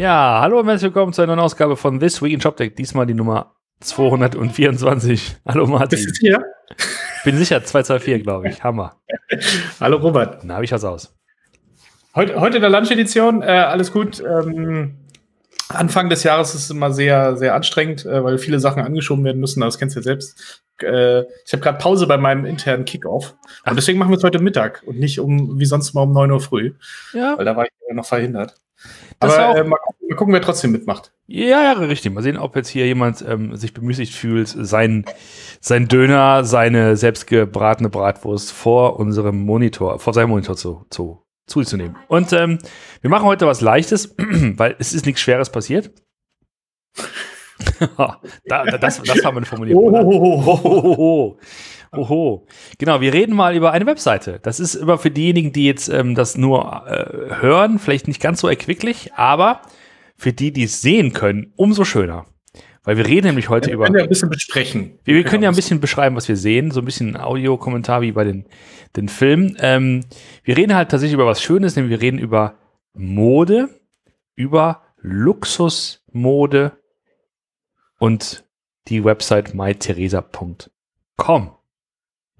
Ja, hallo und herzlich willkommen zu einer neuen Ausgabe von This Week in ShopTech. Diesmal die Nummer 224. Hallo Martin. Bist du hier? Bin sicher, 224, glaube ich. Hammer. Hallo Robert. Na, wie schaut's aus? Heute, heute in der Lunch-Edition, äh, alles gut. Ähm, Anfang des Jahres ist es immer sehr, sehr anstrengend, äh, weil viele Sachen angeschoben werden müssen. Das kennst du ja selbst. Äh, ich habe gerade Pause bei meinem internen Kickoff. Und deswegen machen wir es heute Mittag und nicht um wie sonst mal um 9 Uhr früh. Ja. Weil da war ich noch verhindert. Das Aber äh, mal, gucken, mal gucken, wer trotzdem mitmacht. Ja, ja, richtig. Mal sehen, ob jetzt hier jemand ähm, sich bemüßigt fühlt, sein, sein Döner, seine selbstgebratene Bratwurst vor unserem Monitor, vor seinem Monitor zu, zu, zu sich zu nehmen. Und ähm, wir machen heute was Leichtes, weil es ist nichts Schweres passiert. da, da, das, das war meine Formulierung. oder? Oho. Oho. Genau, wir reden mal über eine Webseite. Das ist immer für diejenigen, die jetzt ähm, das nur äh, hören, vielleicht nicht ganz so erquicklich, aber für die, die es sehen können, umso schöner. Weil wir reden nämlich heute Wir über. können ja ein bisschen besprechen. Wir, wir können ja ein bisschen beschreiben, was wir sehen, so ein bisschen Audiokommentar wie bei den, den Filmen. Ähm, wir reden halt tatsächlich über was Schönes, nämlich wir reden über Mode, über Luxusmode und die Website mytheresa.com.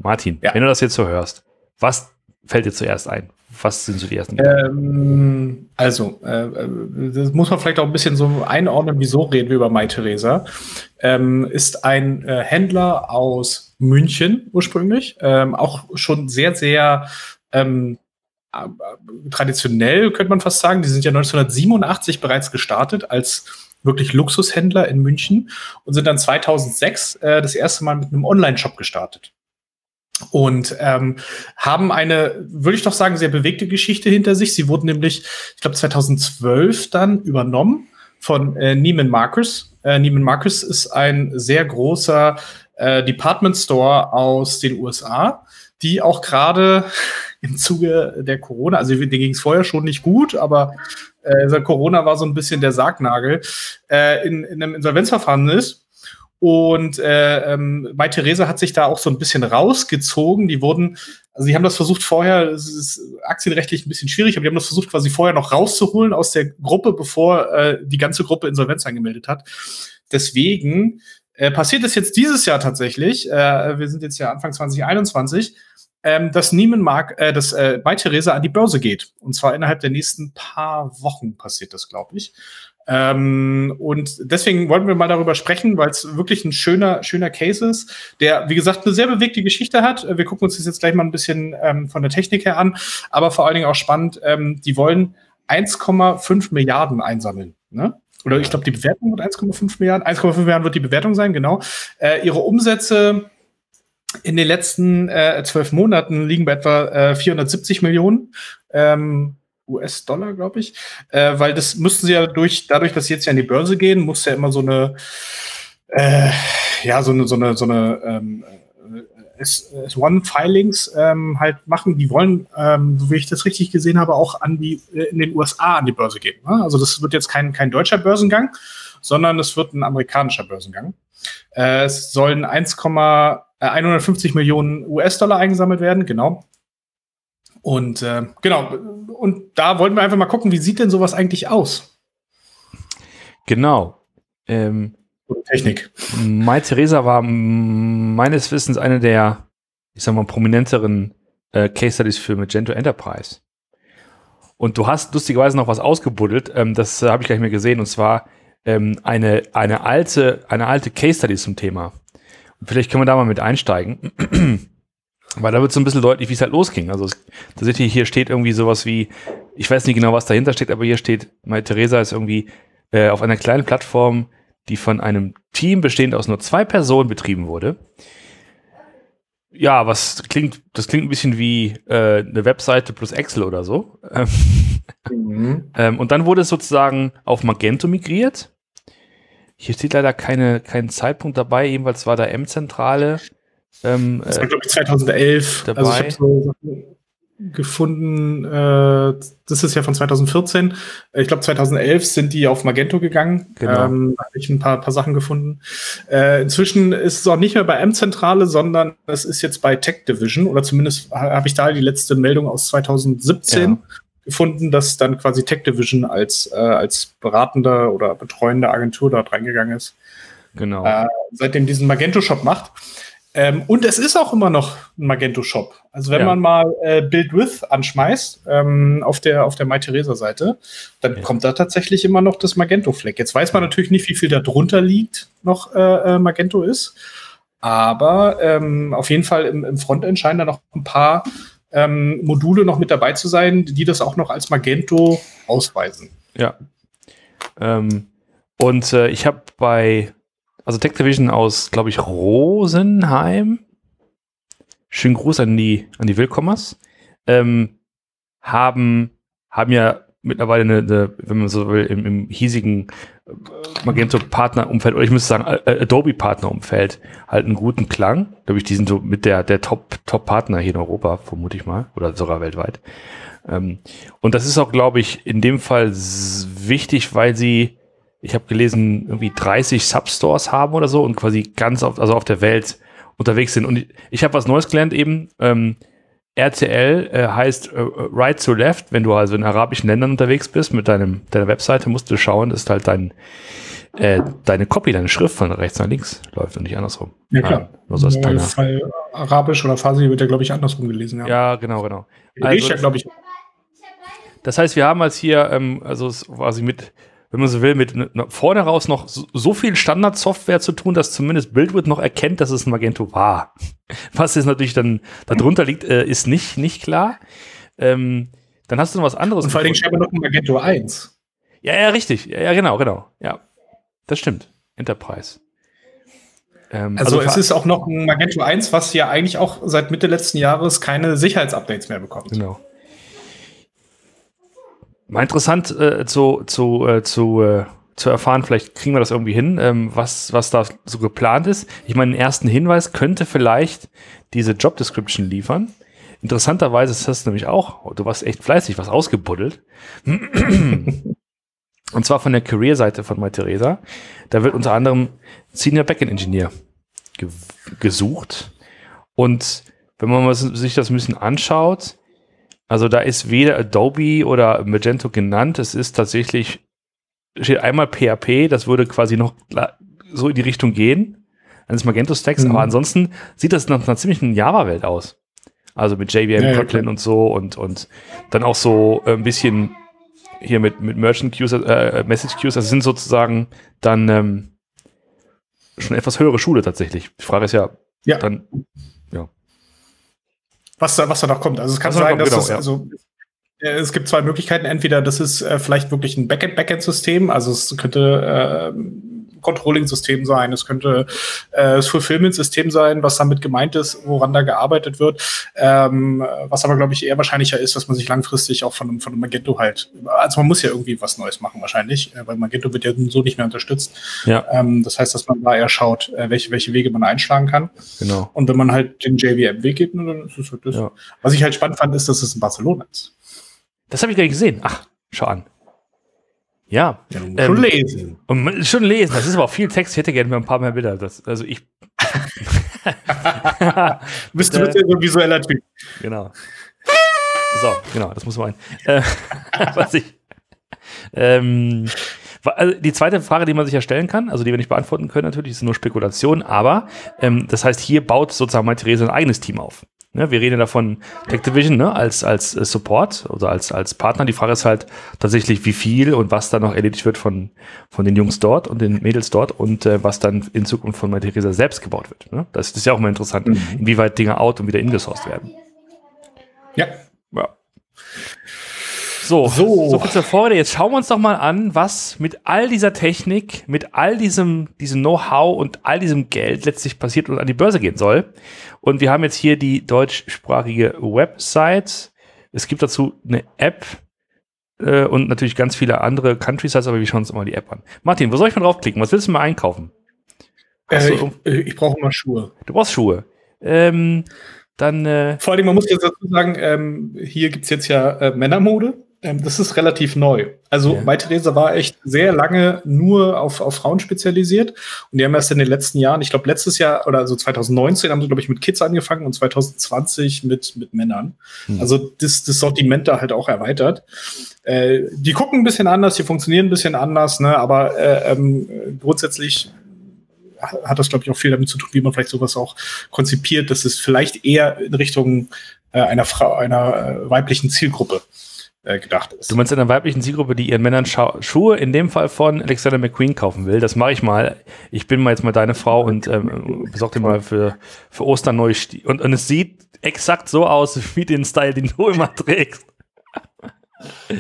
Martin, Ja. wenn du das jetzt so hörst, was fällt dir zuerst ein? Was sind so die ersten? Ähm, also, äh, äh, das muss man vielleicht auch ein bisschen so einordnen, wieso reden wir über MyTheresa. Ähm, ist ein äh, Händler aus München ursprünglich, ähm, auch schon sehr, sehr ähm, äh, traditionell, könnte man fast sagen. Die sind ja 1987 bereits gestartet als wirklich Luxushändler in München und sind dann 2006 äh, das erste Mal mit einem Online-Shop gestartet und ähm, haben eine, würde ich doch sagen, sehr bewegte Geschichte hinter sich. Sie wurden nämlich, ich glaube, 2012 dann übernommen von äh, Neiman Marcus. Äh, Neiman Marcus ist ein sehr großer äh, Department Store aus den USA, die auch gerade im Zuge der Corona, also denen ging es vorher schon nicht gut, aber äh, Corona war so ein bisschen der Sargnagel, äh, in, in einem Insolvenzverfahren ist. Und äh, ähm, Mai Theresa hat sich da auch so ein bisschen rausgezogen. Die wurden, also die haben das versucht vorher, es ist aktienrechtlich ein bisschen schwierig, aber die haben das versucht quasi vorher noch rauszuholen aus der Gruppe, bevor äh, die ganze Gruppe Insolvenz angemeldet hat. Deswegen äh, passiert es jetzt dieses Jahr tatsächlich, äh, wir sind jetzt ja Anfang 2021, ähm, dass Neiman Mark, äh, dass äh, Mai Theresa an die Börse geht. Und zwar innerhalb der nächsten paar Wochen passiert das, glaube ich. Ähm, und deswegen wollten wir mal darüber sprechen, weil es wirklich ein schöner, schöner Case ist, der, wie gesagt, eine sehr bewegte Geschichte hat. Wir gucken uns das jetzt gleich mal ein bisschen ähm, von der Technik her an, aber vor allen Dingen auch spannend, ähm, die wollen 1,5 Milliarden einsammeln. Ne? Oder ich glaube, die Bewertung wird 1,5 Milliarden. 1,5 Milliarden wird die Bewertung sein, genau. Äh, ihre Umsätze in den letzten äh, zwölf Monaten liegen bei etwa äh, 470 Millionen. Ähm, US-Dollar, glaube ich, äh, weil das müssten sie ja durch, dadurch, dass sie jetzt ja an die Börse gehen, muss ja immer so eine, äh, ja, so eine, so eine, so eine ähm, äh, S1-Filings ähm, halt machen. Die wollen, ähm, so wie ich das richtig gesehen habe, auch an die, äh, in den USA an die Börse gehen. Ne? Also das wird jetzt kein, kein deutscher Börsengang, sondern es wird ein amerikanischer Börsengang. Äh, es sollen 1, äh, 150 Millionen US-Dollar eingesammelt werden, genau. Und äh, genau, und da wollten wir einfach mal gucken, wie sieht denn sowas eigentlich aus? Genau. Ähm, Technik. Mai Theresa war meines Wissens eine der, ich sag mal, prominenteren äh, Case Studies für Magento Enterprise. Und du hast lustigerweise noch was ausgebuddelt, ähm, das äh, habe ich gleich mal gesehen, und zwar ähm, eine, eine, alte, eine alte Case Study zum Thema. Und vielleicht können wir da mal mit einsteigen. Weil da wird so ein bisschen deutlich, wie es halt losging. Also es, tatsächlich hier steht irgendwie sowas wie, ich weiß nicht genau, was dahinter steht, aber hier steht, Mai Theresa ist irgendwie äh, auf einer kleinen Plattform, die von einem Team bestehend aus nur zwei Personen betrieben wurde. Ja, was klingt, das klingt ein bisschen wie äh, eine Webseite plus Excel oder so. Mhm. ähm, und dann wurde es sozusagen auf Magento migriert. Hier steht leider keine, kein Zeitpunkt dabei, jedenfalls war da M-Zentrale. Ähm, Das äh, war, glaube ich, 2011. dabei. Also ich habe so Sachen gefunden, äh, das ist ja von 2014. Ich glaube, 2011 sind die auf Magento gegangen. Genau. Ähm, da habe ich ein paar, paar Sachen gefunden. Äh, inzwischen ist es auch nicht mehr bei M-Zentrale, sondern es ist jetzt bei Tech Division oder zumindest ha- habe ich da die letzte Meldung aus 2017. gefunden, dass dann quasi Tech Division als, äh, als beratende oder betreuende Agentur dort reingegangen ist. Genau. Äh, seitdem diesen Magento-Shop macht. Ähm, und es ist auch immer noch ein Magento-Shop. Also wenn Ja. man mal äh, Build With anschmeißt ähm, auf der, auf der MyTheresa-Seite, dann Ja. kommt da tatsächlich immer noch das Magento-Fleck. Jetzt weiß man natürlich nicht, wie viel da drunter liegt, noch äh, äh, Magento ist. Aber ähm, auf jeden Fall im, im Frontend scheinen da noch ein paar ähm, Module noch mit dabei zu sein, die das auch noch als Magento ausweisen. Ja. Ähm, und äh, ich habe bei, also Tech Division aus, glaube ich, Rosenheim, schönen Gruß an die, an die Willkommers, ähm, haben, haben ja mittlerweile eine, eine, wenn man so will, im, im hiesigen äh, Magento-Partner-Umfeld, oder ich müsste sagen, Adobe-Partner-Umfeld, halt einen guten Klang. Glaube ich, die sind so mit der, der Top, Top-Partner hier in Europa, vermute ich mal, oder sogar weltweit. Ähm, und das ist auch, glaube ich, in dem Fall wichtig, weil sie, ich habe gelesen, irgendwie 30 Substores haben oder so und quasi ganz auf, also auf der Welt unterwegs sind. Und ich, ich habe was Neues gelernt eben. Ähm, RTL äh, heißt äh, Right to Left. Wenn du also in arabischen Ländern unterwegs bist mit deinem, deiner Webseite, musst du schauen, dass halt dein, äh, deine Copy, deine Schrift von rechts nach links läuft und nicht andersrum. Ja, klar. Ah, nur so kleiner- Fall Arabisch oder Farsi wird ja, glaube ich, andersrum gelesen. Ja, Ja, genau, genau. ja also- glaube ich. Das heißt, wir haben als hier, ähm, also quasi mit, wenn man so will, mit ne- vorne raus noch so, viel Standardsoftware zu tun, dass zumindest BuildWith noch erkennt, dass es ein Magento war. Was jetzt natürlich dann darunter liegt, äh, ist nicht, nicht klar. Ähm, dann hast du noch was anderes. Und vor allen Dingen gefunden. scheinbar noch ein Magento 1. Ja, ja, richtig. Ja, ja, genau, genau. Ja, das stimmt. Enterprise. Ähm, Also, es ver- ist auch noch ein Magento 1, was ja eigentlich auch seit Mitte letzten Jahres keine Sicherheitsupdates mehr bekommt. Genau. Mal interessant äh, zu, zu, äh, zu, äh, zu erfahren, vielleicht kriegen wir das irgendwie hin, ähm, was, was da so geplant ist. Ich meine, einen ersten Hinweis könnte vielleicht diese Job Description liefern. Interessanterweise ist das nämlich auch, du warst echt fleißig, was ausgebuddelt. Und zwar von der Career-Seite von MyTheresa. Da wird unter anderem Senior Backend Engineer ge gesucht. Und wenn man sich das ein bisschen anschaut, also da ist weder Adobe oder Magento genannt. Es ist tatsächlich, steht einmal PHP, das würde quasi noch so in die Richtung gehen, eines Magento-Stacks, Mhm. aber ansonsten sieht das nach einer ziemlichen Java-Welt aus. Also mit JVM, Ja, ja, Kotlin klar. und so und, und dann auch so äh, ein bisschen hier mit, mit Merchant Queues, äh, Message Queues, das sind sozusagen dann ähm, schon etwas höhere Schule tatsächlich. Die Frage ist ja, Ja. dann, Was da, was da noch kommt. Also, es kann sein, kommt, dass genau, das, ja. also, es gibt zwei Möglichkeiten. Entweder das ist äh, vielleicht wirklich ein Backend-Backend-System, also es könnte äh, Controlling-System sein, es könnte äh, das Fulfillment-System sein, was damit gemeint ist, woran da gearbeitet wird. Ähm, was aber, glaube ich, eher wahrscheinlicher ist, dass man sich langfristig auch von, einem- von Magento halt, also man muss ja irgendwie was Neues machen wahrscheinlich, äh, weil Magento wird ja so nicht mehr unterstützt. ja, Ähm, das heißt, dass man da eher schaut, äh, welche, welche Wege man einschlagen kann. genau. Und wenn man halt den JVM-Weg geht, nur dann ist es halt das. Ja. Was ich halt spannend fand, ist, dass es in Barcelona ist. Das habe ich gar nicht gesehen. Ach, schau an. Ja, Ja, Ähm, schon lesen. und schon lesen. Das ist aber auch viel Text. Ich hätte gerne ein paar mehr Bilder. Das, also ich. Bist du bist ja so ein visueller Typ. genau. So, genau, das muss man. Äh, was ich. Ähm, also die zweite Frage, die man sich ja stellen kann, also die wir nicht beantworten können, natürlich, ist nur Spekulation, aber ähm, das heißt, hier baut sozusagen mal Therese ein eigenes Team auf. Ne, wir reden ja davon Tech Division ne, als, als äh, Support oder als, als Partner. Die Frage ist halt tatsächlich, wie viel und was dann noch erledigt wird von, von den Jungs dort und den Mädels dort und äh, was dann in Zukunft von Theresa selbst gebaut wird. Ne? Das ist ja auch mal interessant, Mhm. inwieweit Dinge out und wieder ingesourced werden. Ja. Ja. So, So. so viel zur Vorrede. Jetzt schauen wir uns doch mal an, was mit all dieser Technik, mit all diesem, diesem Know-how und all diesem Geld letztlich passiert und an die Börse gehen soll. Und wir haben jetzt hier die deutschsprachige Website. Es gibt dazu eine App äh, und natürlich ganz viele andere Country-Sites, aber wir schauen uns mal die App an. Martin, wo soll ich mal draufklicken? Was willst du mal einkaufen? Äh, du, ich ich brauche mal Schuhe. du brauchst Schuhe. Ähm, dann, äh, Vor allem, man muss jetzt dazu sagen, ähm, hier gibt's jetzt ja äh, Männermode. Ähm, das ist relativ neu. Also ja. Theresa war echt sehr lange nur auf, auf Frauen spezialisiert und die haben erst in den letzten Jahren, ich glaube letztes Jahr oder so 2019 haben sie glaube ich mit Kids angefangen und 2020 mit mit Männern. Hm. Also das, das Sortiment da halt auch erweitert. Äh, die gucken ein bisschen anders, die funktionieren ein bisschen anders, ne? Aber äh, ähm, grundsätzlich hat das, glaube ich, auch viel damit zu tun, wie man vielleicht sowas auch konzipiert, dass es vielleicht eher in Richtung äh, einer Frau, einer äh, weiblichen Zielgruppe gedacht ist. Du meinst einer weiblichen Zielgruppe, die ihren Männern Scha Schuhe in dem Fall von Alexander McQueen kaufen will? Das mache ich mal. Ich bin mal jetzt mal deine Frau und ähm, besorge dir mal für, für Ostern neue Stiefel. Und, und es sieht exakt so aus wie den Style, den du immer trägst.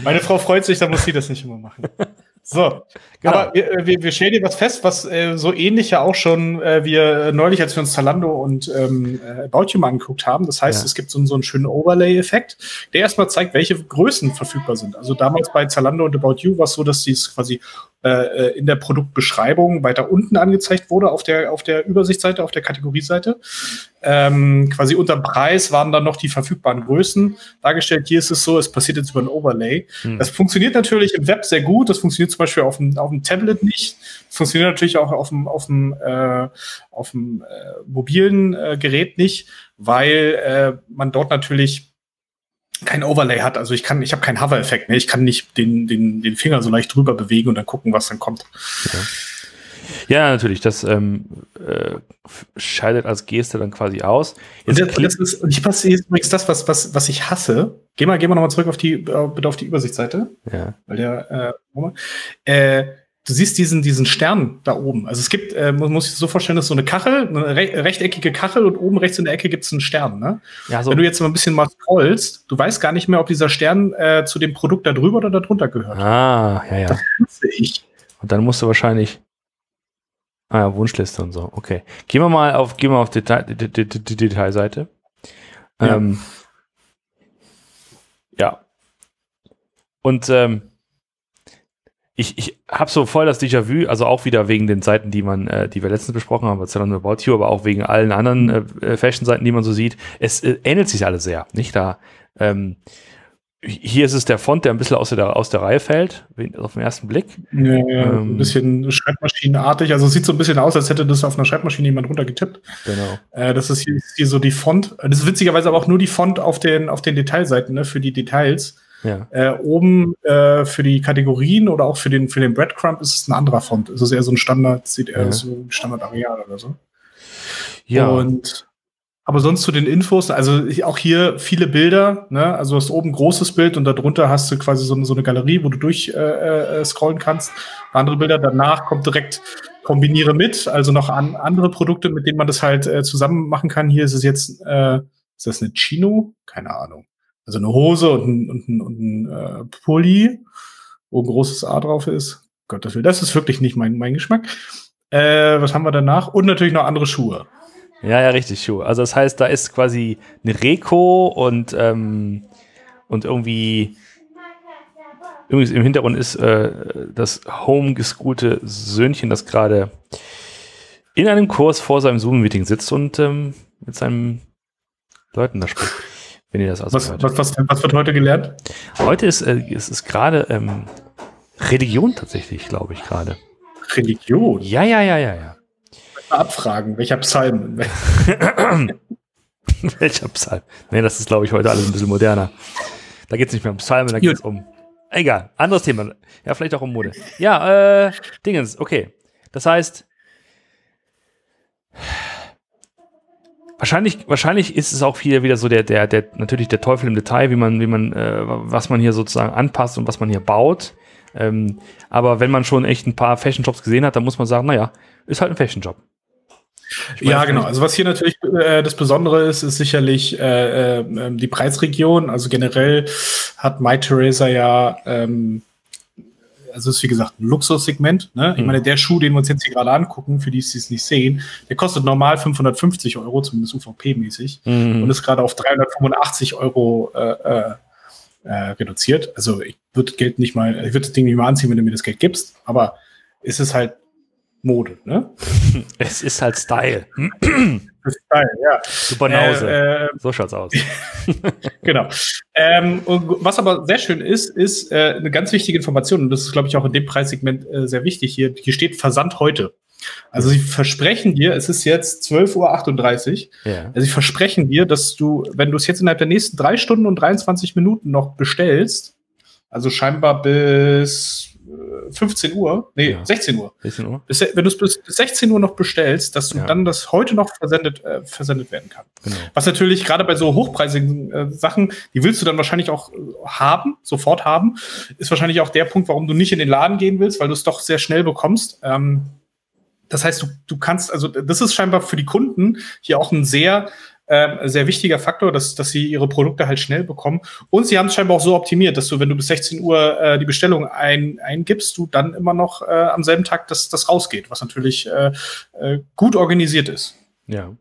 Meine Frau freut sich, da muss sie das nicht immer machen. So, genau. aber wir, äh, wir, wir stellen dir was fest, was äh, so ähnlich ja auch schon äh, wir neulich, als wir uns Zalando und ähm, äh, About You mal angeguckt haben. Das heißt, ja. es gibt so, so einen schönen Overlay-Effekt, der erstmal zeigt, welche Größen verfügbar sind. Also damals bei Zalando und About You war es so, dass die es quasi äh, äh, in der Produktbeschreibung weiter unten angezeigt wurde auf der, auf der Übersichtsseite, auf der Kategorieseite. Ähm, quasi unterm Preis waren dann noch die verfügbaren Größen dargestellt. Hier ist es so, es passiert jetzt über ein Overlay. Hm. Das funktioniert natürlich im Web sehr gut. Das funktioniert zum Beispiel auf dem, auf dem Tablet nicht. Das funktioniert natürlich auch auf dem, auf dem, äh, auf dem äh, mobilen äh, Gerät nicht, weil äh, man dort natürlich kein Overlay hat. Also ich kann, ich habe keinen Hover-Effekt. Ne? Ich kann nicht den, den, den Finger so leicht drüber bewegen und dann gucken, was dann kommt. Ja. Ja, natürlich. Das ähm, äh, scheidet als Geste dann quasi aus. Jetzt und das, ist, ich passe jetzt übrigens das, was, was, was ich hasse. Geh mal, geh mal nochmal zurück auf die, äh, bitte auf die Übersichtsseite. Ja. Weil der, äh, äh, du siehst diesen, diesen Stern da oben. Also es gibt, äh, man muss sich so vorstellen, das ist so eine Kachel, eine re rechteckige Kachel und oben rechts in der Ecke gibt es einen Stern. Ne? Ja, so. Wenn du jetzt mal ein bisschen mal scrollst, du weißt gar nicht mehr, ob dieser Stern äh, zu dem Produkt da drüber oder da drunter gehört. Ah, ja, ja. Das ich. Und dann musst du wahrscheinlich. Ah ja, Wunschliste und so. Okay. Gehen wir mal auf, gehen wir auf Detail, die, die, die, Detailseite. Ja. Ähm, ja. Und ähm, ich, ich habe so voll das Déjà-vu, also auch wieder wegen den Seiten, die man, äh, die wir letztens besprochen haben, Zalando About You, aber auch wegen allen anderen äh, Fashion-Seiten, die man so sieht. Es äh, ähnelt sich alles sehr, nicht da. Ähm, hier ist es der Font, der ein bisschen aus der, aus der Reihe fällt, auf den ersten Blick. Ja, ja ähm, ein bisschen Schreibmaschinenartig. Also es sieht so ein bisschen aus, als hätte das auf einer Schreibmaschine jemand runtergetippt. Genau. Äh, das ist hier, hier, so die Font. Das ist witzigerweise aber auch nur die Font auf den, auf den Detailseiten, ne, für die Details. Ja. Äh, oben äh, für die Kategorien oder auch für den, für den Breadcrumb ist es ein anderer Font. Es ist eher so ein Standard, sieht eher ja. so ein Standard-Areal oder so. Ja. Und aber sonst zu den Infos, also auch hier viele Bilder, ne? Also du hast oben ein großes Bild und darunter hast du quasi so, so eine Galerie, wo du durch äh, äh, scrollen kannst. Andere Bilder, danach kommt direkt kombiniere mit, also noch an andere Produkte, mit denen man das halt äh, zusammen machen kann. Hier ist es jetzt, äh, ist das eine Chino? Keine Ahnung. Also eine Hose und ein, und ein, und ein äh, Pulli, wo ein großes A drauf ist. Gottes Willen, das ist wirklich nicht mein, mein Geschmack. Äh, was haben wir danach? Und natürlich noch andere Schuhe. Ja, ja, richtig, Schuhe. Also das heißt, da ist quasi eine Reko und, ähm, und irgendwie übrigens im Hintergrund ist äh, das homegeschoolte Söhnchen, das gerade in einem Kurs vor seinem Zoom-Meeting sitzt und ähm, mit seinen Leuten da spricht. Wenn ihr das also was, was, was, was, wird heute gelernt? Heute ist äh, es ist gerade ähm, Religion tatsächlich, glaube ich, gerade. Religion? Ja, ja, ja, ja, ja. Abfragen, welcher Psalm? welcher Psalm? Nee, das ist, glaube ich, heute alles ein bisschen moderner. Da geht es nicht mehr um Psalmen, da geht es um. Egal, anderes Thema. Ja, vielleicht auch um Mode. Ja, äh, Dingens, okay. Das heißt, Wahrscheinlich, wahrscheinlich ist es auch hier wieder so der, der, der, natürlich der Teufel im Detail, wie man, wie man, äh, was man hier sozusagen anpasst und was man hier baut. Ähm, aber wenn man schon echt ein paar Fashion-Jobs gesehen hat, dann muss man sagen, naja, ist halt ein Fashion-Job. Ja, genau. Also was hier natürlich äh, das Besondere ist, ist sicherlich äh, äh, die Preisregion. Also generell hat My Theresa ja ähm, also ist wie gesagt ein Luxussegment. Ne? Ich mhm. meine, der Schuh, den wir uns jetzt hier gerade angucken, für die, die es nicht sehen, der kostet normal 550 Euro, zumindest UVP-mäßig, mhm. und ist gerade auf 385 Euro äh, äh, äh, reduziert. Also ich würde Geld nicht mal, ich würde das Ding nicht mal anziehen, wenn du mir das Geld gibst, aber ist es halt Mode, ne? Es ist halt Style. Geil, ja. Super Nause. Äh, äh, so schaut's aus. genau. Ähm, und was aber sehr schön ist, ist äh, eine ganz wichtige Information, und das ist, glaube ich, auch in dem Preissegment äh, sehr wichtig hier. Hier steht Versand heute. Also sie versprechen dir, es ist jetzt 12.38 Uhr. Ja. Also sie versprechen dir, dass du, wenn du es jetzt innerhalb der nächsten drei Stunden und 23 Minuten noch bestellst, also scheinbar bis 15 Uhr, nee, Ja. 16 Uhr, 16 Uhr? bis, wenn du es bis bis 16 Uhr noch bestellst, dass du Ja. dann das heute noch versendet, äh, versendet werden kann. Genau. Was natürlich gerade bei so hochpreisigen äh, Sachen, die willst du dann wahrscheinlich auch äh, haben, sofort haben, ist wahrscheinlich auch der Punkt, warum du nicht in den Laden gehen willst, weil du es doch sehr schnell bekommst. Ähm, das heißt, du, du kannst, also das ist scheinbar für die Kunden hier auch ein sehr, ähm, sehr wichtiger Faktor, dass, dass sie ihre Produkte halt schnell bekommen. Und sie haben es scheinbar auch so optimiert, dass du, wenn du bis 16 Uhr äh, die Bestellung ein, eingibst, du dann immer noch äh, am selben Tag das, das rausgeht, was natürlich äh, äh, gut organisiert ist. Ja.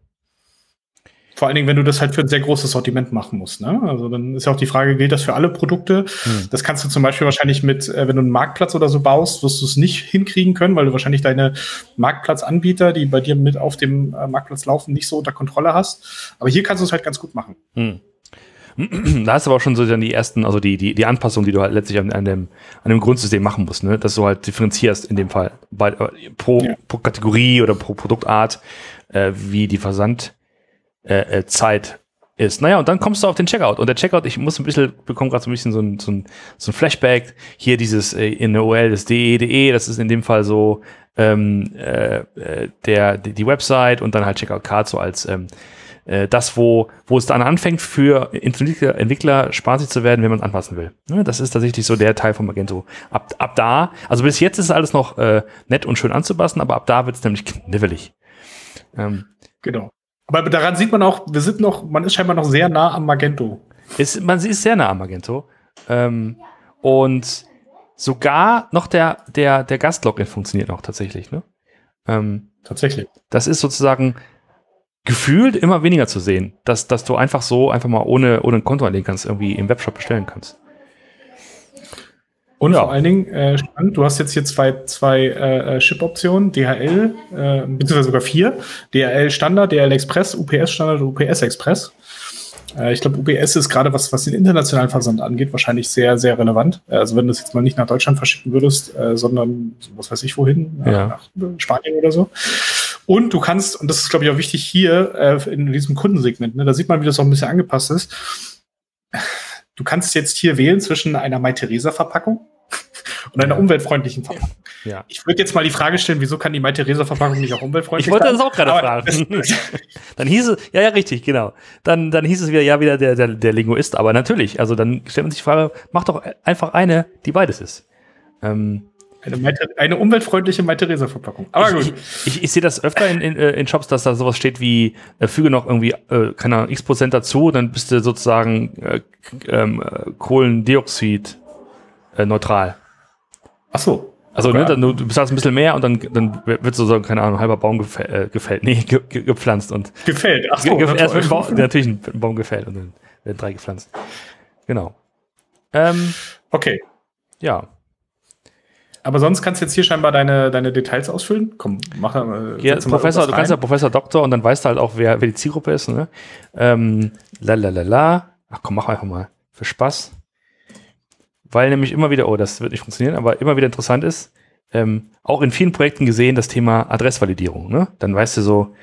Vor allen Dingen, wenn du das halt für ein sehr großes Sortiment machen musst. Ne? Also dann ist ja auch die Frage, gilt das für alle Produkte? Hm. Das kannst du zum Beispiel wahrscheinlich mit, äh, wenn du einen Marktplatz oder so baust, wirst du es nicht hinkriegen können, weil du wahrscheinlich deine Marktplatzanbieter, die bei dir mit auf dem äh, Marktplatz laufen, nicht so unter Kontrolle hast. Aber hier kannst du es halt ganz gut machen. Hm. Da hast du aber auch schon so dann die ersten, also die, die, die Anpassung, die du halt letztlich an, an, dem, an dem Grundsystem machen musst, ne? dass du halt differenzierst in dem Fall bei, äh, pro, Ja. pro Kategorie oder pro Produktart, äh, wie die Versandzeit äh, äh, Zeit ist. Naja, und dann kommst du auf den Checkout. Und der Checkout, ich muss ein bisschen, bekomme gerade so ein bisschen so ein, so ein, so ein Flashback. Hier dieses äh, in der URL des de.de, das ist in dem Fall so ähm, äh, äh, der, die, die Website und dann halt Checkout Card so als ähm, äh, das, wo, wo es dann anfängt, für Entwickler, Entwickler spaßig zu werden, wenn man anpassen will. Ne, das ist tatsächlich so der Teil von Magento. Ab, ab da, also bis jetzt ist alles noch äh, nett und schön anzupassen, aber ab da wird es nämlich knifflig. Ähm, Genau. Aber daran sieht man auch, wir sind noch, man ist scheinbar noch sehr nah am Magento. ist, man ist sehr nah am Magento. Ähm, und sogar noch der, der, der Gastlogin funktioniert noch tatsächlich. Ne? Ähm, Tatsächlich. das ist sozusagen gefühlt immer weniger zu sehen, dass, dass du einfach so, einfach mal ohne, ohne ein Konto anlegen kannst, irgendwie im Webshop bestellen kannst. Und Ja. vor allen Dingen, äh, spannend, du hast jetzt hier zwei, zwei äh, äh, Chip-Optionen, DHL, äh, beziehungsweise sogar vier. DHL Standard, DHL Express, UPS Standard und UPS Express. Äh, ich glaube, UPS ist gerade was, was den internationalen Versand angeht, wahrscheinlich sehr, sehr relevant. Äh, Also wenn du es jetzt mal nicht nach Deutschland verschicken würdest, äh, sondern was weiß ich wohin, Ja. nach Spanien oder so. Und du kannst, und das ist, glaube ich, auch wichtig hier äh, in diesem Kundensegment, ne, da sieht man, wie das auch ein bisschen angepasst ist. Du kannst jetzt hier wählen zwischen einer Mai-Theresa-Verpackung und einer Ja. umweltfreundlichen Verpackung. Ja. Ich würde jetzt mal die Frage stellen, wieso kann die Mai-Theresa-Verpackung nicht auch umweltfreundlich Ich wollte sein? das auch gerade fragen. dann hieß es, ja, ja, richtig, genau. Dann, dann hieß es wieder, ja, wieder der, der, der Linguist. Aber natürlich, also dann stellt man sich die Frage, mach doch einfach eine, die beides ist. Ähm, Eine, eine umweltfreundliche Mai-Theresa-Verpackung. Aber gut. Ich, ich, ich sehe das öfter in, in, äh, in Shops, dass da sowas steht wie, äh, füge noch irgendwie, äh, keine Ahnung, x Prozent dazu, dann bist du sozusagen äh, ähm, äh, Kohlendioxid äh, neutral. Ach so. Also Sogar. ne, dann, du bezahlst ein bisschen mehr und dann, dann wird so, so keine Ahnung, ein halber Baum gefällt, äh, gefällt nee, ge, ge, gepflanzt und Gefällt. Ach so. ge, erst wird ein Baum, natürlich ein Baum gefällt und dann werden drei gepflanzt. Genau. Ähm, Okay. ja. Aber sonst kannst du jetzt hier scheinbar deine, deine Details ausfüllen. Komm, mach äh, Ja, Professor, du kannst ja. Professor Doktor und dann weißt du halt auch, wer, wer die Zielgruppe ist. Ne? Ähm, la la la la. Ach komm, mach einfach mal. Für Spaß. Weil nämlich immer wieder, oh, das wird nicht funktionieren, aber immer wieder interessant ist, ähm, auch in vielen Projekten gesehen, das Thema Adressvalidierung. Ne? Dann weißt du so,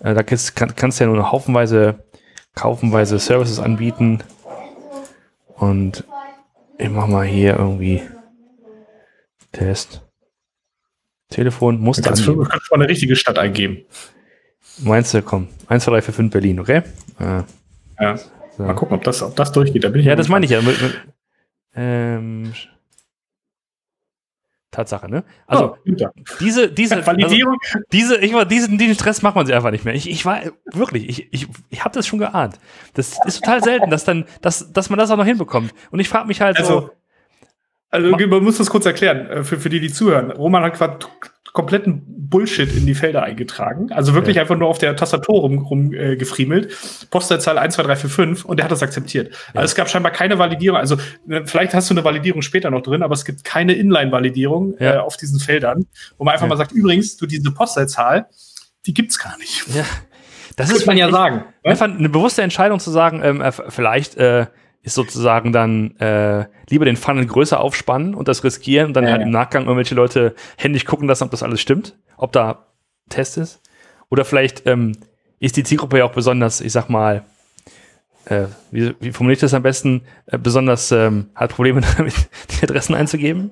äh, da kannst, kann, kannst du ja nur noch haufenweise, haufenweise Services anbieten. Und ich mach mal hier irgendwie Test. Telefon, Du Muster kannst, du kannst mal eine richtige Stadt eingeben. Meinst du, komm, 1, 2, 3, 4, 5 Berlin, okay? Äh, Ja. so. Mal gucken, ob das, ob das durchgeht. Da bin ich Ja, das meine ich ja. Mit, mit, ähm, Tatsache, ne? Also oh, diese, diese, also, Validierung. diese, ich war, diesen, diesen Stress macht man sich einfach nicht mehr. Ich, ich war wirklich, ich, ich, ich habe das schon geahnt. Das ist total selten, dass dann, dass, dass man das auch noch hinbekommt. Und ich frage mich halt Also, so, also man muss das kurz erklären, äh, für, für die, die zuhören. Roman hat gerade kompletten Bullshit in die Felder eingetragen. Also wirklich ja. einfach nur auf der Tastatur rumgefriemelt. Rum, äh, gefriemelt. Postleitzahl 12345 und der hat das akzeptiert. Ja. Also es gab scheinbar keine Validierung. Also äh, vielleicht hast du eine Validierung später noch drin, aber es gibt keine Inline-Validierung ja. äh, auf diesen Feldern, wo man einfach mal sagt, übrigens, du diese Postleitzahl, die gibt's gar nicht. Ja. Das ist man ja sagen. Ne? Einfach eine bewusste Entscheidung zu sagen, ähm, äh, vielleicht äh, ist sozusagen dann äh, lieber den Funnel größer aufspannen und das riskieren und dann ja, halt im Nachgang irgendwelche Leute händisch gucken lassen, ob das alles stimmt, ob da Test ist. Oder vielleicht ähm, ist die Zielgruppe ja auch besonders, ich sag mal, äh, wie, wie formuliere ich das am besten, äh, besonders ähm, hat Probleme damit, die Adressen einzugeben.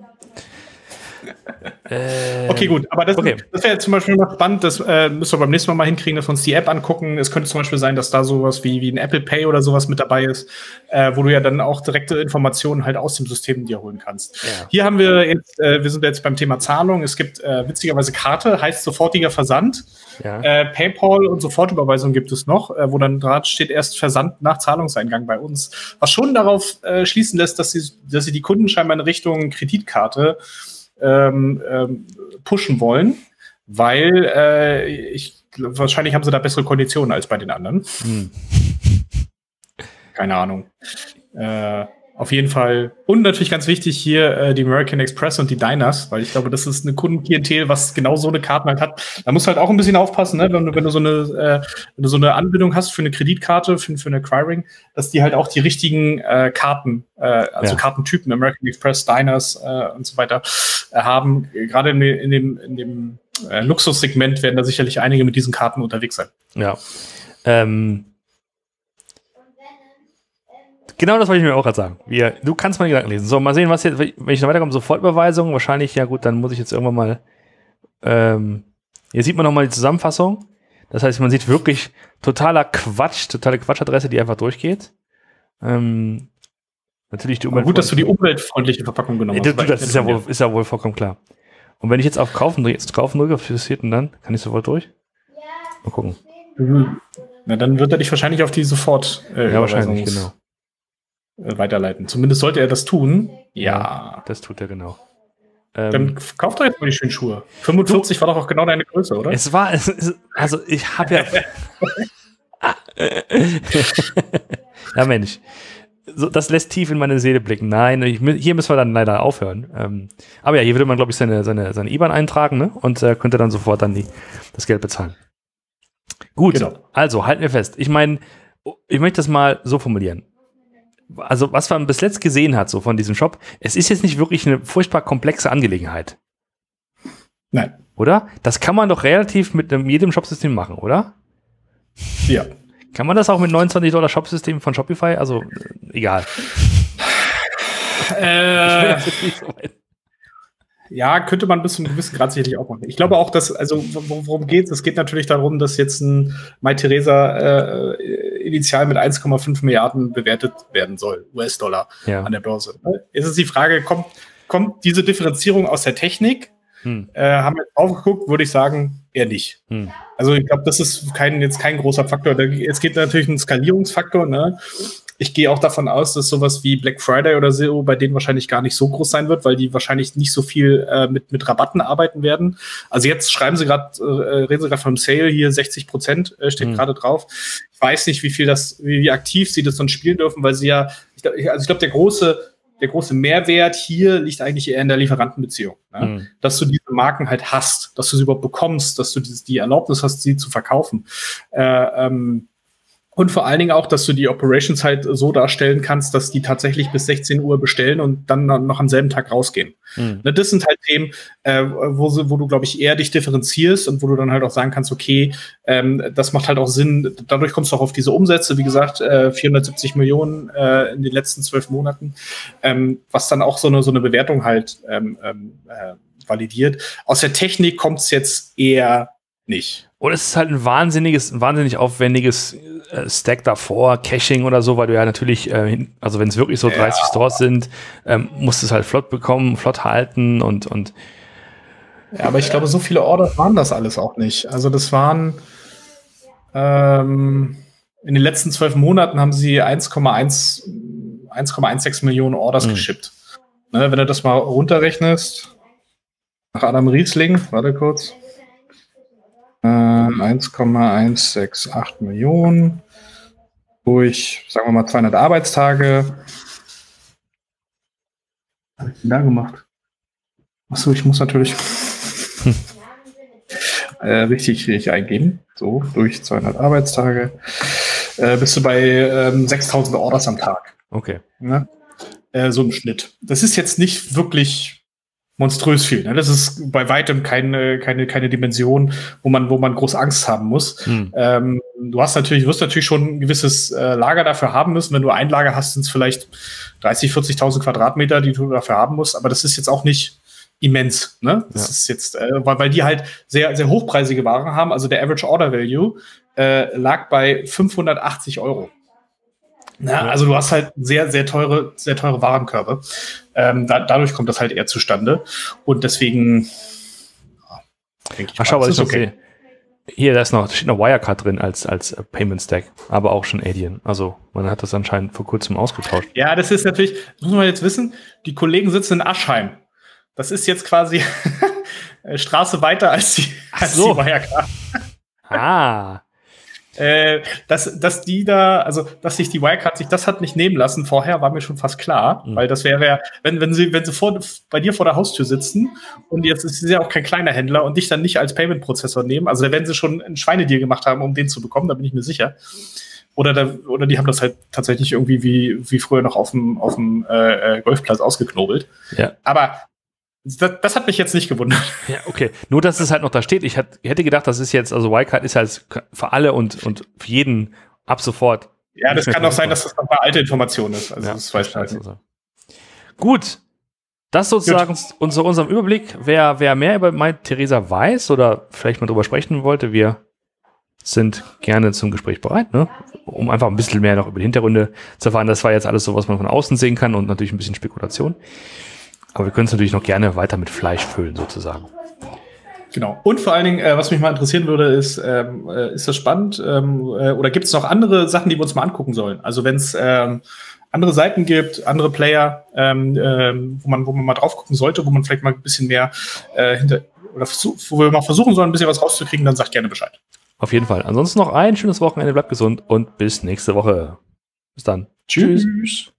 Äh, okay, gut. Aber das, okay. das wäre jetzt zum Beispiel noch spannend. Das äh, müssen wir beim nächsten Mal mal hinkriegen, dass wir uns die App angucken. Es könnte zum Beispiel sein, dass da sowas wie, wie ein Apple Pay oder sowas mit dabei ist, äh, wo du ja dann auch direkte Informationen halt aus dem System dir holen kannst. Ja. Hier haben wir jetzt, äh, wir sind jetzt beim Thema Zahlung. Es gibt äh, witzigerweise Karte, heißt sofortiger Versand. Ja. Äh, PayPal und Sofortüberweisung gibt es noch, wo dann dran steht erst Versand nach Zahlungseingang bei uns. Was schon darauf schließen lässt, dass sie, dass sie die Kunden scheinbar in Richtung Kreditkarte ähm, ähm, pushen wollen, weil äh, ich wahrscheinlich haben sie da bessere Konditionen als bei den anderen. Hm. Keine Ahnung. Äh, auf jeden Fall. Und natürlich ganz wichtig hier äh, die American Express und die Diners, weil ich glaube, das ist eine Kundenklientel, was genau so eine Karte halt hat. Da musst du halt auch ein bisschen aufpassen, ne? wenn, du, wenn du so eine, äh, wenn du so eine Anbindung hast für eine Kreditkarte, für, für eine Acquiring, dass die halt auch die richtigen äh, Karten, äh, also ja. Kartentypen, American Express, Diners äh, und so weiter, äh, haben. Gerade in, in dem, in dem äh, Luxussegment werden da sicherlich einige mit diesen Karten unterwegs sein. Ja. Ähm Genau das wollte ich mir auch gerade sagen. Wir, du kannst meine Gedanken lesen. So, mal sehen, was jetzt, wenn ich noch weiterkomme, Sofortüberweisung, wahrscheinlich, ja gut, dann muss ich jetzt irgendwann mal, ähm, hier sieht man nochmal die Zusammenfassung. Das heißt, man sieht wirklich totaler Quatsch, totale Quatschadresse, die einfach durchgeht. Ähm, natürlich die Umwelt. Gut, dass du die umweltfreundliche Verpackung genommen hast. Das, das ist, ja wohl, ist ja wohl vollkommen klar. Und wenn ich jetzt auf Kaufen drücke, jetzt Kaufen drücke, was passiert denn dann? Kann ich sofort durch? Mal gucken. Mhm. Na, dann wird er dich wahrscheinlich auf die sofort. Äh, ja, wahrscheinlich, genau. Äh, weiterleiten. Zumindest sollte er das tun. Ja. Das tut er genau. Ähm, Dann kauf doch jetzt mal die schönen Schuhe. 45 du, war doch auch genau deine Größe, oder? Es war, es, es, also ich habe ja. ja, Mensch. So, das lässt tief in meine Seele blicken. Nein, ich, hier müssen wir dann leider aufhören. Ähm, aber ja, hier würde man, glaube ich, seine, seine, seine IBAN eintragen ne? und äh, könnte dann sofort dann die, das Geld bezahlen. Gut, genau. also halten wir fest. Ich meine, ich möchte das mal so formulieren also was man bis jetzt gesehen hat, so von diesem Shop, es ist jetzt nicht wirklich eine furchtbar komplexe Angelegenheit. Nein. Oder? Das kann man doch relativ mit jedem Shopsystem machen, oder? Ja. Kann man das auch mit 29 Dollar Shopsystem von Shopify? Also, äh, egal. Äh, ja, könnte man bis zu einem gewissen Grad sicherlich auch machen. Ich glaube auch, dass, also worum geht es? Es geht natürlich darum, dass jetzt ein Mai Theresa äh, initial mit 1,5 Milliarden bewertet werden soll, US-Dollar ja. an der Börse. Jetzt ist die Frage, kommt, kommt diese Differenzierung aus der Technik? Hm. Äh, haben wir aufgeguckt, würde ich sagen, eher nicht. Hm. Also ich glaube, das ist kein, jetzt kein großer Faktor. Es geht natürlich ein Skalierungsfaktor. Ne? Ich gehe auch davon aus, dass sowas wie Black Friday oder so bei denen wahrscheinlich gar nicht so groß sein wird, weil die wahrscheinlich nicht so viel äh, mit, mit Rabatten arbeiten werden. Also jetzt schreiben sie gerade, äh, reden sie gerade vom Sale hier 60 Prozent äh, steht mhm. gerade drauf. Ich weiß nicht, wie viel das, wie, wie aktiv sie das dann spielen dürfen, weil sie ja, ich glaub, also ich glaube, der große der große Mehrwert hier liegt eigentlich eher in der Lieferantenbeziehung. Ne? Mhm. Dass du diese Marken halt hast, dass du sie überhaupt bekommst, dass du die, die Erlaubnis hast, sie zu verkaufen. Äh, ähm, und vor allen Dingen auch, dass du die Operations halt so darstellen kannst, dass die tatsächlich bis 16 Uhr bestellen und dann noch am selben Tag rausgehen. Mhm. Das sind halt Themen, äh, wo, wo du, glaube ich, eher dich differenzierst und wo du dann halt auch sagen kannst, okay, ähm, das macht halt auch Sinn. Dadurch kommst du auch auf diese Umsätze, wie gesagt, äh, 470 Millionen äh, in den letzten zwölf Monaten, ähm, was dann auch so eine, so eine Bewertung halt ähm, ähm äh, validiert. Aus der Technik kommt es jetzt eher nicht. Und es ist halt ein wahnsinniges, ein wahnsinnig aufwendiges äh, Stack davor, Caching oder so, weil du ja natürlich, äh, also wenn es wirklich so 30 ja. Stores sind, ähm, musst du es halt flott bekommen, flott halten und, und ja, aber ich glaube, so viele Orders waren das alles auch nicht. Also das waren ähm, in den letzten zwölf Monaten haben sie 1,1 1,16 Millionen Orders mhm. geschippt. Ne, wenn du das mal runterrechnest, Nach Adam Riesling, warte kurz. Äh, 1,168 Millionen durch, sagen wir mal, 200 Arbeitstage. Was habe ich denn da gemacht? Achso, ich muss natürlich äh, richtig, richtig eingeben. So, durch 200 Arbeitstage. Äh, bist du bei ähm, 6000 Orders am Tag. Okay. Ne? Äh, so im Schnitt. Das ist jetzt nicht wirklich monströs viel. Ne? Das ist bei weitem keine, keine, keine Dimension, wo man, wo man groß Angst haben muss. Hm. Ähm, du hast natürlich, wirst natürlich schon ein gewisses äh, Lager dafür haben müssen. Wenn du ein Lager hast, sind es vielleicht 30, 40.000 Quadratmeter, die du dafür haben musst. Aber das ist jetzt auch nicht immens. Ne? Das ja. ist jetzt, äh, weil, weil die halt sehr, sehr hochpreisige Waren haben. Also der Average Order Value äh, lag bei 580 Euro. Ja, also du hast halt sehr, sehr teure, sehr teure Warenkörbe. Ähm, da, dadurch kommt das halt eher zustande. Und deswegen denke ich, Ach, schau, was ich okay. sehe. Hier, da ist noch, steht noch Wirecard drin als, als Payment Stack, aber auch schon Adyen. Also man hat das anscheinend vor kurzem ausgetauscht. Ja, das ist natürlich, das muss man jetzt wissen, die Kollegen sitzen in Aschheim. Das ist jetzt quasi Straße weiter als die, als so. die Wirecard. Ah. Äh, dass, dass die da, also dass sich die Wirecard sich das hat nicht nehmen lassen vorher, war mir schon fast klar, mhm. weil das wäre, wenn, wenn sie, wenn sie vor, bei dir vor der Haustür sitzen und jetzt ist sie ja auch kein kleiner Händler und dich dann nicht als Payment-Prozessor nehmen, also da werden sie schon ein Schweinedeal gemacht haben, um den zu bekommen, da bin ich mir sicher. Oder, da, oder die haben das halt tatsächlich irgendwie wie, wie früher noch auf dem, auf dem äh, äh Golfplatz ausgeknobelt. Ja. Aber das, das, hat mich jetzt nicht gewundert. Ja, okay. Nur, dass es halt noch da steht. Ich, hat, hätte gedacht, das ist jetzt, also Wildcard ist halt für alle und, und für jeden ab sofort. Ja, das kann auch sein, dass das noch eine alte Information ist. Also, ja, das weiß ich halt nicht. Also. Gut. Das sozusagen Gut. unser, unserem Überblick. Wer, wer mehr über meine Theresa weiß oder vielleicht mal drüber sprechen wollte, wir sind gerne zum Gespräch bereit, ne? um einfach ein bisschen mehr noch über die Hintergründe zu erfahren. Das war jetzt alles so, was man von außen sehen kann und natürlich ein bisschen Spekulation. Aber wir können es natürlich noch gerne weiter mit Fleisch füllen, sozusagen. Genau. Und vor allen Dingen, äh, was mich mal interessieren würde, ist, ähm, äh, ist das spannend ähm, äh, oder gibt es noch andere Sachen, die wir uns mal angucken sollen? Also wenn es ähm, andere Seiten gibt, andere Player, ähm, ähm, wo, man, wo man mal drauf gucken sollte, wo man vielleicht mal ein bisschen mehr äh, hinter oder wo wir mal versuchen sollen, ein bisschen was rauszukriegen, dann sagt gerne Bescheid. Auf jeden Fall. Ansonsten noch ein schönes Wochenende, bleibt gesund und bis nächste Woche. Bis dann. Tschüss. Tschüss.